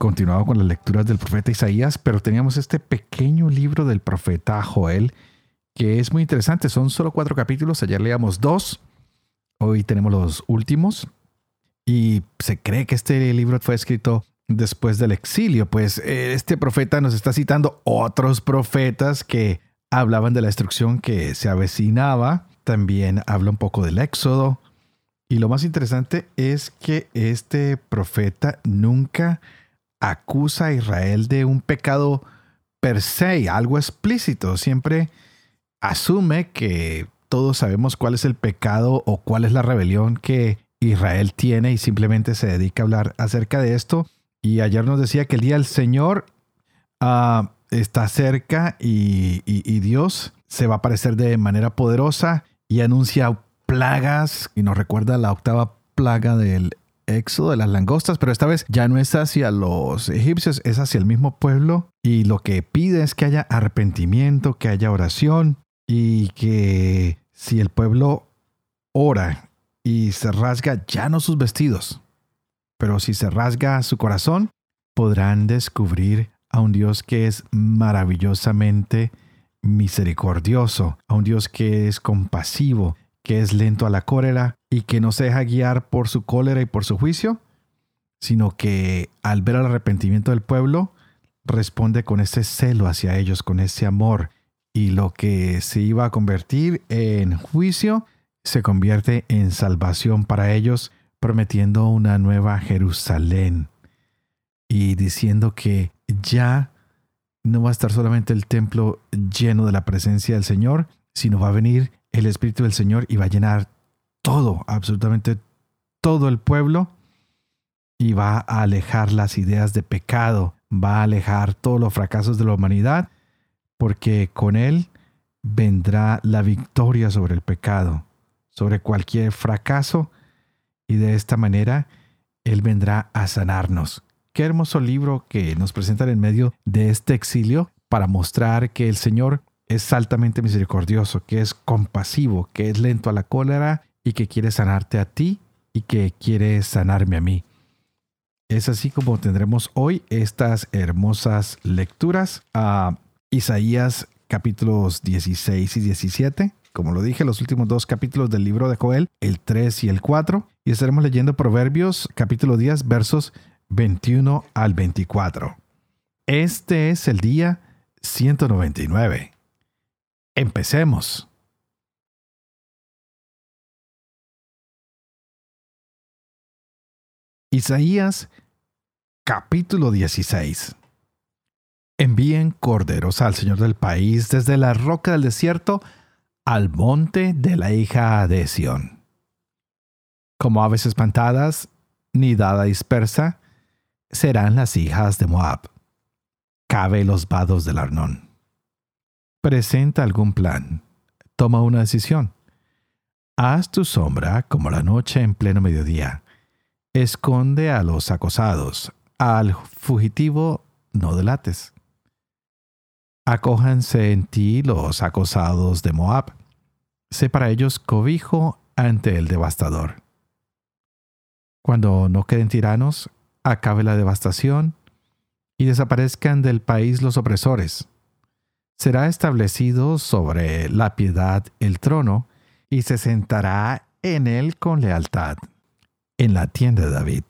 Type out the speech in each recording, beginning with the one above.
continuado con las lecturas del profeta Isaías, pero teníamos este pequeño libro del profeta Joel, que es muy interesante. Son solo cuatro capítulos, ayer leíamos dos, hoy tenemos los últimos, y se cree que este libro fue escrito después del exilio, pues eh, este profeta nos está citando otros profetas que hablaban de la destrucción que se avecinaba, también habla un poco del éxodo, y lo más interesante es que este profeta nunca acusa a Israel de un pecado per se, algo explícito. Siempre asume que todos sabemos cuál es el pecado o cuál es la rebelión que Israel tiene y simplemente se dedica a hablar acerca de esto. Y ayer nos decía que el día del Señor ah, está cerca y, y Dios se va a aparecer de manera poderosa y anuncia plagas y nos recuerda la octava plaga del éxodo de las langostas, pero esta vez ya no es hacia los egipcios, es hacia el mismo pueblo. Y lo que pide es que haya arrepentimiento, que haya oración y que si el pueblo ora y se rasga ya no sus vestidos, pero si se rasga su corazón, podrán descubrir a un Dios que es maravillosamente misericordioso, a un Dios que es compasivo, que es lento a la cólera y que no se deja guiar por su cólera y por su juicio, sino que al ver el arrepentimiento del pueblo, responde con ese celo hacia ellos, con ese amor, y lo que se iba a convertir en juicio se convierte en salvación para ellos, prometiendo una nueva Jerusalén y diciendo que ya no va a estar solamente el templo lleno de la presencia del Señor, sino va a venir el Espíritu del Señor y va a llenar todo, absolutamente todo el pueblo y va a alejar las ideas de pecado, va a alejar todos los fracasos de la humanidad, porque con Él vendrá la victoria sobre el pecado, sobre cualquier fracaso, y de esta manera Él vendrá a sanarnos. Qué hermoso libro que nos presentan en medio de este exilio para mostrar que el Señor es altamente misericordioso, que es compasivo, que es lento a la cólera y que quiere sanarte a ti y que quiere sanarme a mí. Es así como tendremos hoy estas hermosas lecturas a Isaías capítulos 16 y 17. Como lo dije, los últimos dos capítulos del libro de Joel, el 3 y el 4. Y estaremos leyendo Proverbios capítulo 10 versos 21 al 24. Este es el día 199. Empecemos. Isaías capítulo 16. Envíen corderos al Señor del país desde la roca del desierto al monte de la hija de Sión. Como aves espantadas, nidada dispersa, serán las hijas de Moab. Cabe los vados del Arnón presenta algún plan, toma una decisión. Haz tu sombra como la noche en pleno mediodía. Esconde a los acosados, al fugitivo no delates. Acójanse en ti los acosados de Moab. Sé para ellos cobijo ante el devastador. Cuando no queden tiranos, acabe la devastación y desaparezcan del país los opresores será establecido sobre la piedad el trono, y se sentará en él con lealtad. En la tienda de David,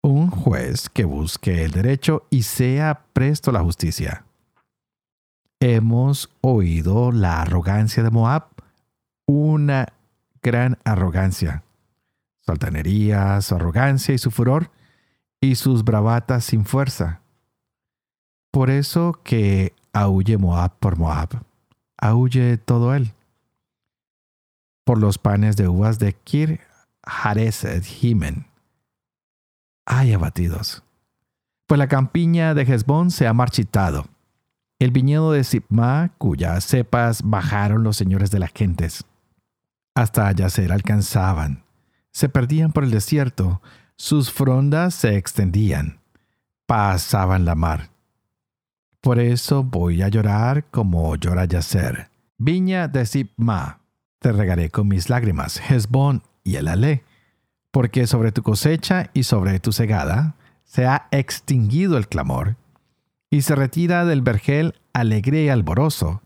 un juez que busque el derecho y sea presto la justicia. Hemos oído la arrogancia de Moab, una gran arrogancia, su altanería, su arrogancia y su furor, y sus bravatas sin fuerza. Por eso que Aúlle Moab por Moab. Aúlle todo él. Por los panes de uvas de Kir Haresed Himen. Ay abatidos. Pues la campiña de Hezbón se ha marchitado. el viñedo de Sipma, cuyas cepas bajaron los señores de las gentes. Hasta Yacer alcanzaban, se perdían por el desierto, sus frondas se extendían, pasaban la mar. Por eso voy a llorar como llora Yacer. Viña de Sipma, te regaré con mis lágrimas, Hezbón y el Ale, porque sobre tu cosecha y sobre tu segada se ha extinguido el clamor, y se retira del vergel alegre y alboroso,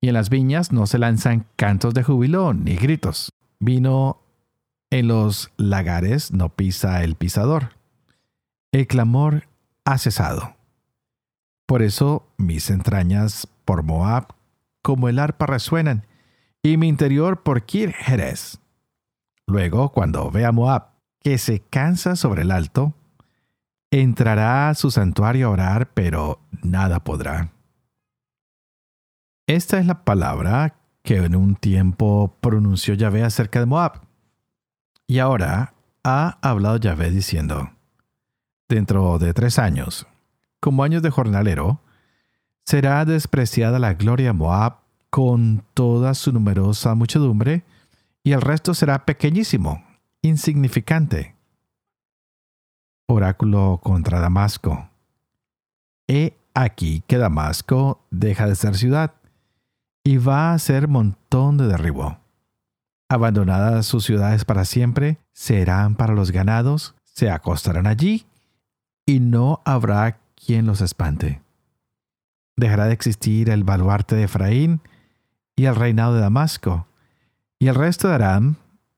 y en las viñas no se lanzan cantos de júbilo ni gritos. Vino en los lagares no pisa el pisador. El clamor ha cesado. Por eso mis entrañas por Moab como el arpa resuenan, y mi interior por Kir Jerez. Luego, cuando vea Moab que se cansa sobre el alto, entrará a su santuario a orar, pero nada podrá. Esta es la palabra que en un tiempo pronunció Yahvé acerca de Moab. Y ahora ha hablado Yahvé diciendo, dentro de tres años, como años de jornalero, será despreciada la gloria Moab con toda su numerosa muchedumbre, y el resto será pequeñísimo, insignificante. Oráculo contra Damasco. He aquí que Damasco deja de ser ciudad y va a ser montón de derribo. Abandonadas sus ciudades para siempre, serán para los ganados, se acostarán allí y no habrá quien los espante. Dejará de existir el baluarte de Efraín y el reinado de Damasco, y el resto de Aram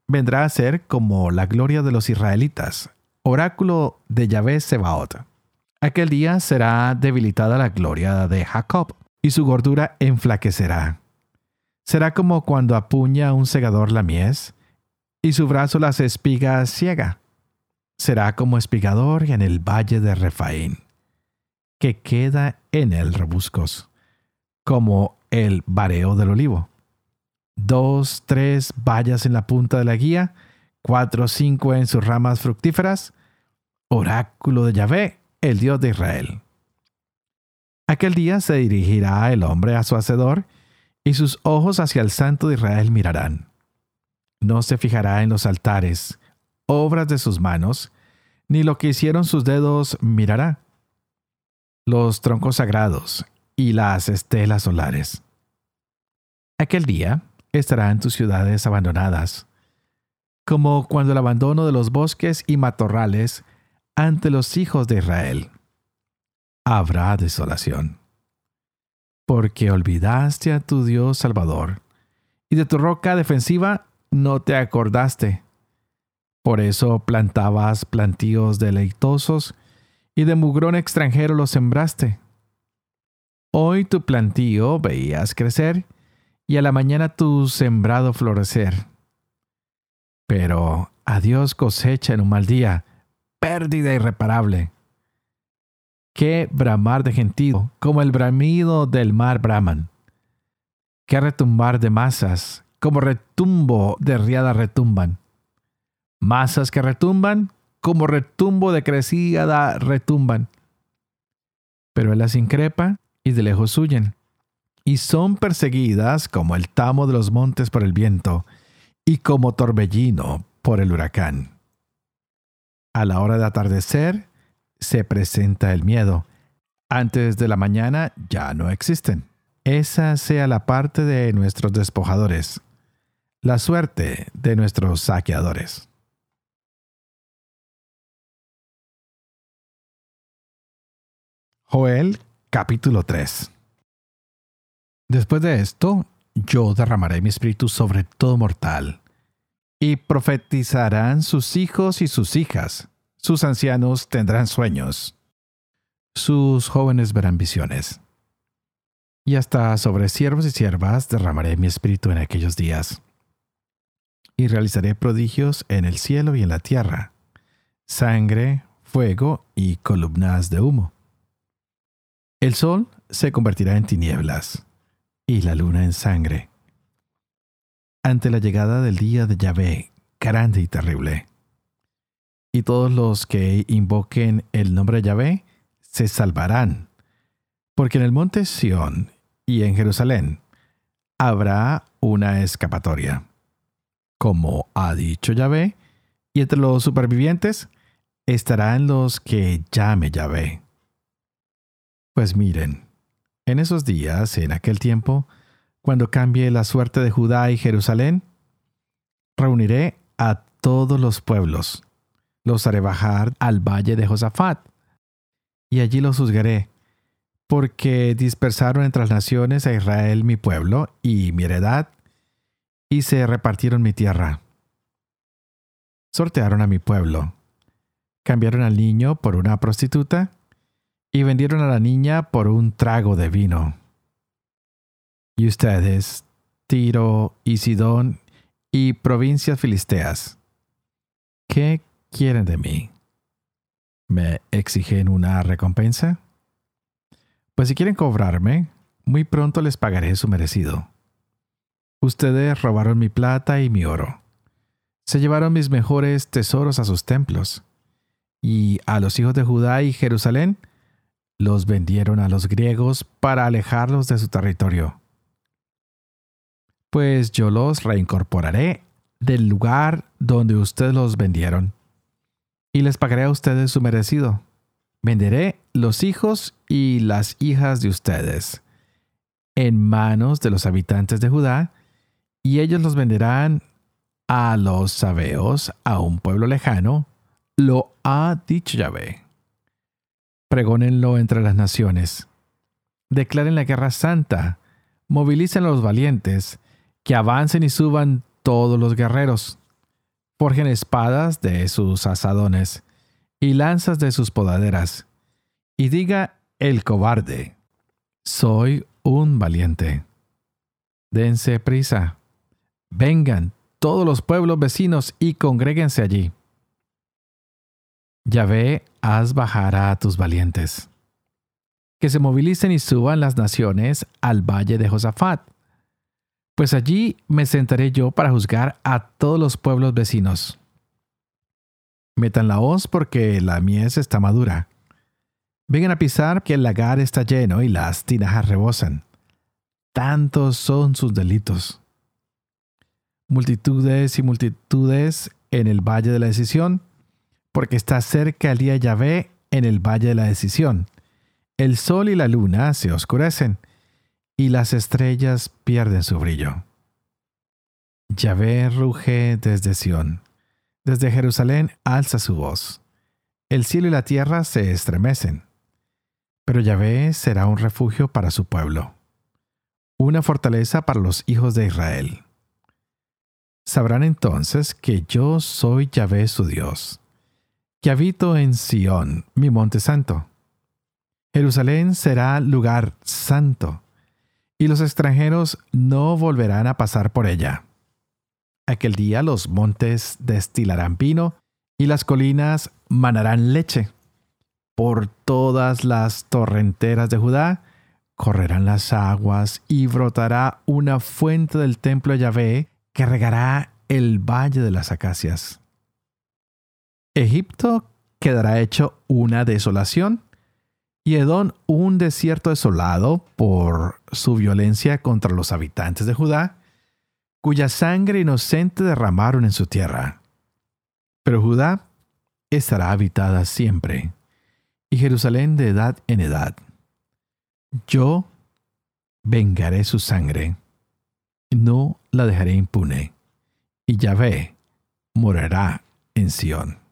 vendrá a ser como la gloria de los israelitas, oráculo de Yahvé Sebaot. Aquel día será debilitada la gloria de Jacob, y su gordura enflaquecerá. Será como cuando apuña un segador la mies, y su brazo las espigas ciega. Será como espigador en el valle de Refaín, que queda en el rebuscos, como el bareo del olivo. Dos, tres vallas en la punta de la guía, cuatro o cinco en sus ramas fructíferas, oráculo de Yahvé, el Dios de Israel. Aquel día se dirigirá el hombre a su hacedor, y sus ojos hacia el Santo de Israel mirarán. No se fijará en los altares, obras de sus manos, ni lo que hicieron sus dedos mirará. Los troncos sagrados y las estelas solares. Aquel día estarán tus ciudades abandonadas, como cuando el abandono de los bosques y matorrales ante los hijos de Israel habrá desolación. Porque olvidaste a tu Dios Salvador, y de tu roca defensiva no te acordaste. Por eso plantabas plantíos deleitosos, y de mugrón extranjero los sembraste. Hoy tu plantío veías crecer, y a la mañana tu sembrado florecer. Pero adiós cosecha en un mal día, pérdida irreparable qué bramar de gentío, como el bramido del mar braman. Qué retumbar de masas, como retumbo de riada retumban. Masas que retumban, como retumbo de crecida retumban. Pero él las increpa y de lejos huyen. Y son perseguidas como el tamo de los montes por el viento y como torbellino por el huracán. A la hora de atardecer, se presenta el miedo. Antes de la mañana ya no existen. Esa sea la parte de nuestros despojadores, la suerte de nuestros saqueadores. Joel capítulo 3 Después de esto, yo derramaré mi espíritu sobre todo mortal, y profetizarán sus hijos y sus hijas sus ancianos tendrán sueños. Sus jóvenes verán visiones. Y hasta sobre siervos y siervas derramaré mi espíritu en aquellos días. Y realizaré prodigios en el cielo y en la tierra, sangre, fuego y columnas de humo. El sol se convertirá en tinieblas y la luna en sangre. Ante la llegada del día de Yahvé, grande y terrible y todos los que invoquen el nombre de Yahvé se salvarán. Porque en el monte Sión y en Jerusalén habrá una escapatoria. Como ha dicho Yahvé, y entre los supervivientes estarán los que llame Yahvé. Pues miren, en esos días, en aquel tiempo, cuando cambie la suerte de Judá y Jerusalén, reuniré a todos los pueblos, los haré bajar al valle de Josafat, y allí los juzgaré, porque dispersaron entre las naciones a Israel mi pueblo y mi heredad, y se repartieron mi tierra. Sortearon a mi pueblo, cambiaron al niño por una prostituta, y vendieron a la niña por un trago de vino. Y ustedes, Tiro y Sidón y provincias filisteas, ¿qué quieren de mí? ¿Me exigen una recompensa? Pues si quieren cobrarme, muy pronto les pagaré su merecido. Ustedes robaron mi plata y mi oro. Se llevaron mis mejores tesoros a sus templos. Y a los hijos de Judá y Jerusalén los vendieron a los griegos para alejarlos de su territorio. Pues yo los reincorporaré del lugar donde ustedes los vendieron, y les pagaré a ustedes su merecido. Venderé los hijos y las hijas de ustedes en manos de los habitantes de Judá, y ellos los venderán a los sabeos, a un pueblo lejano, lo ha dicho Yahvé pregónenlo entre las naciones. Declaren la guerra santa, movilicen a los valientes, que avancen y suban todos los guerreros. Forjen espadas de sus asadones y lanzas de sus podaderas. Y diga el cobarde, soy un valiente. Dense prisa. Vengan todos los pueblos vecinos y congréguense allí. Yahvé haz bajar a tus valientes. Que se movilicen y suban las naciones al valle de Josafat. Pues allí me sentaré yo para juzgar a todos los pueblos vecinos. Metan la hoz porque la mies está madura. Vengan a pisar que el lagar está lleno y las tinajas rebosan. Tantos son sus delitos. Multitudes y multitudes en el valle de la decisión porque está cerca el día Yahvé en el valle de la decisión. El sol y la luna se oscurecen, y las estrellas pierden su brillo. Yahvé ruge desde Sión. Desde Jerusalén alza su voz. El cielo y la tierra se estremecen. Pero Yahvé será un refugio para su pueblo, una fortaleza para los hijos de Israel. Sabrán entonces que yo soy Yahvé su Dios que habito en Sión, mi monte santo. Jerusalén será lugar santo, y los extranjeros no volverán a pasar por ella. Aquel día los montes destilarán vino, y las colinas manarán leche. Por todas las torrenteras de Judá correrán las aguas, y brotará una fuente del templo de Yahvé que regará el valle de las acacias. Egipto quedará hecho una desolación y Edom un desierto desolado por su violencia contra los habitantes de Judá, cuya sangre inocente derramaron en su tierra. Pero Judá estará habitada siempre, y Jerusalén de edad en edad. Yo vengaré su sangre, no la dejaré impune, y Yahvé morará en Sión.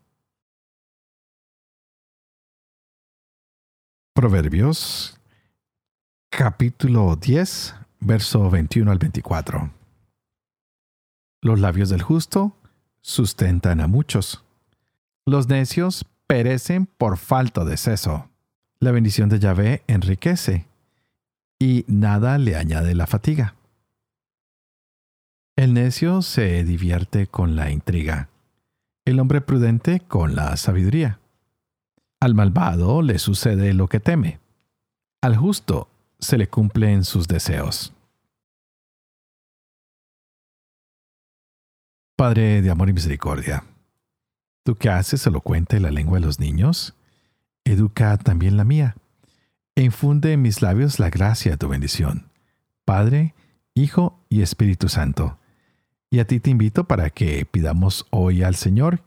Proverbios capítulo 10, verso 21 al 24. Los labios del justo sustentan a muchos. Los necios perecen por falta de seso. La bendición de Yahvé enriquece y nada le añade la fatiga. El necio se divierte con la intriga, el hombre prudente con la sabiduría. Al malvado le sucede lo que teme. Al justo se le cumplen sus deseos. Padre de amor y misericordia, tú que haces elocuente la lengua de los niños, educa también la mía, e infunde en mis labios la gracia de tu bendición. Padre, Hijo y Espíritu Santo. Y a ti te invito para que pidamos hoy al Señor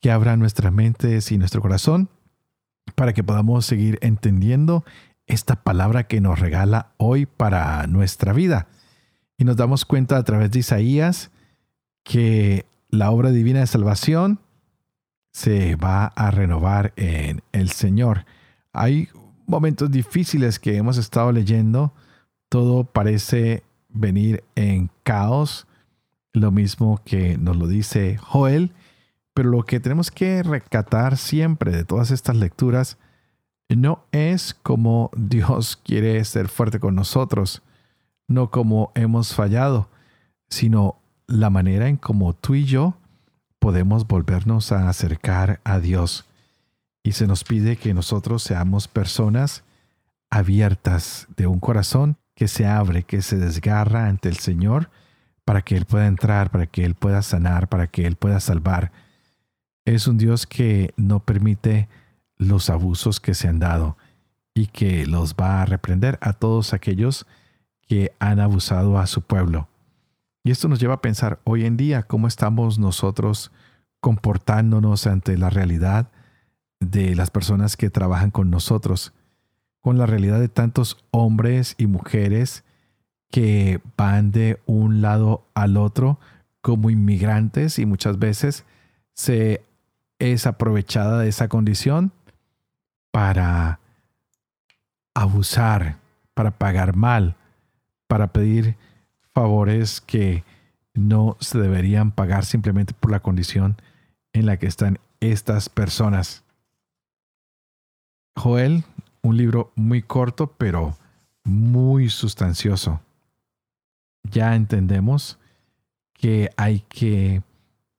que abra nuestras mentes y nuestro corazón para que podamos seguir entendiendo esta palabra que nos regala hoy para nuestra vida. Y nos damos cuenta a través de Isaías que la obra divina de salvación se va a renovar en el Señor. Hay momentos difíciles que hemos estado leyendo. Todo parece venir en caos, lo mismo que nos lo dice Joel, pero lo que tenemos que recatar siempre de todas estas lecturas no es como Dios quiere ser fuerte con nosotros, no como hemos fallado, sino la manera en como tú y yo podemos volvernos a acercar a Dios. Y se nos pide que nosotros seamos personas abiertas de un corazón que se abre, que se desgarra ante el Señor para que Él pueda entrar, para que Él pueda sanar, para que Él pueda salvar. Es un Dios que no permite los abusos que se han dado y que los va a reprender a todos aquellos que han abusado a su pueblo. Y esto nos lleva a pensar hoy en día cómo estamos nosotros comportándonos ante la realidad de las personas que trabajan con nosotros, con la realidad de tantos hombres y mujeres que van de un lado al otro como inmigrantes y muchas veces se es aprovechada de esa condición para abusar, para pagar mal, para pedir favores que no se deberían pagar simplemente por la condición en la que están estas personas. Joel, un libro muy corto pero muy sustancioso. Ya entendemos que hay que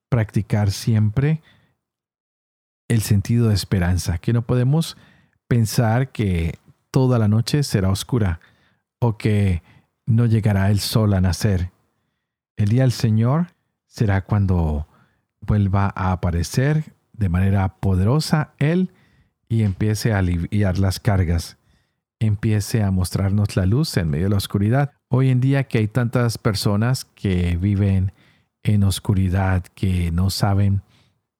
practicar siempre el sentido de esperanza, que no podemos pensar que toda la noche será oscura o que no llegará el sol a nacer. El día del Señor será cuando vuelva a aparecer de manera poderosa Él y empiece a aliviar las cargas, empiece a mostrarnos la luz en medio de la oscuridad. Hoy en día que hay tantas personas que viven en oscuridad, que no saben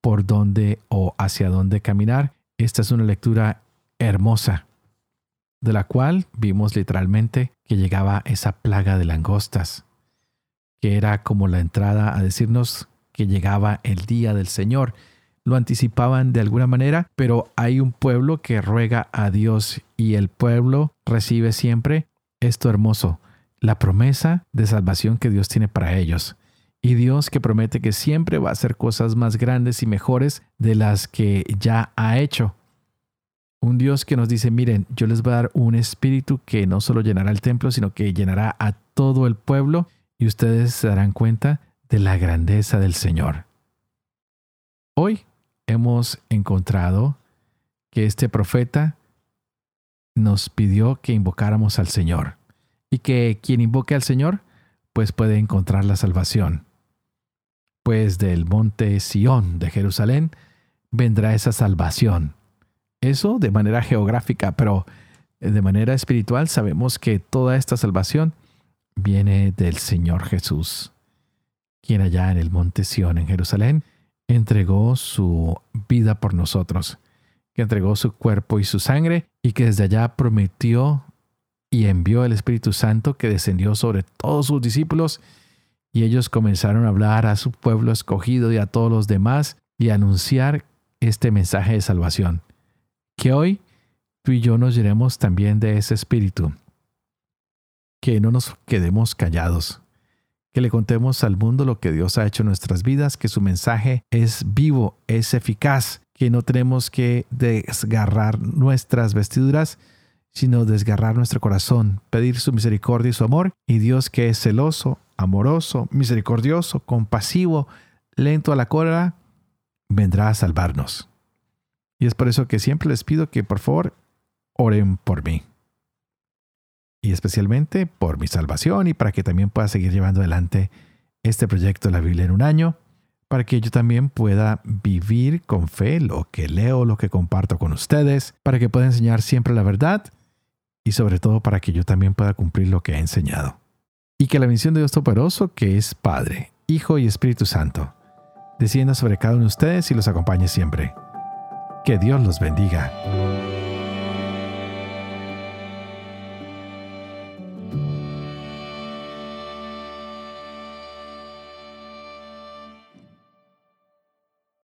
por dónde o hacia dónde caminar. Esta es una lectura hermosa, de la cual vimos literalmente que llegaba esa plaga de langostas, que era como la entrada a decirnos que llegaba el día del Señor. Lo anticipaban de alguna manera, pero hay un pueblo que ruega a Dios y el pueblo recibe siempre esto hermoso, la promesa de salvación que Dios tiene para ellos y Dios que promete que siempre va a hacer cosas más grandes y mejores de las que ya ha hecho. Un Dios que nos dice, miren, yo les voy a dar un espíritu que no solo llenará el templo, sino que llenará a todo el pueblo y ustedes se darán cuenta de la grandeza del Señor. Hoy hemos encontrado que este profeta nos pidió que invocáramos al Señor y que quien invoque al Señor pues puede encontrar la salvación pues del monte Sión de Jerusalén vendrá esa salvación. Eso de manera geográfica, pero de manera espiritual sabemos que toda esta salvación viene del Señor Jesús, quien allá en el monte Sión en Jerusalén entregó su vida por nosotros, que entregó su cuerpo y su sangre y que desde allá prometió y envió el Espíritu Santo que descendió sobre todos sus discípulos y ellos comenzaron a hablar a su pueblo escogido y a todos los demás y a anunciar este mensaje de salvación. Que hoy tú y yo nos llenemos también de ese espíritu. Que no nos quedemos callados. Que le contemos al mundo lo que Dios ha hecho en nuestras vidas, que su mensaje es vivo, es eficaz, que no tenemos que desgarrar nuestras vestiduras, sino desgarrar nuestro corazón, pedir su misericordia y su amor, y Dios que es celoso, amoroso, misericordioso, compasivo, lento a la cólera, vendrá a salvarnos. Y es por eso que siempre les pido que por favor oren por mí. Y especialmente por mi salvación y para que también pueda seguir llevando adelante este proyecto de la Biblia en un año, para que yo también pueda vivir con fe lo que leo, lo que comparto con ustedes, para que pueda enseñar siempre la verdad y sobre todo para que yo también pueda cumplir lo que he enseñado. Y que la misión de Dios Todopoderoso, que es Padre, Hijo y Espíritu Santo, descienda sobre cada uno de ustedes y los acompañe siempre. Que Dios los bendiga.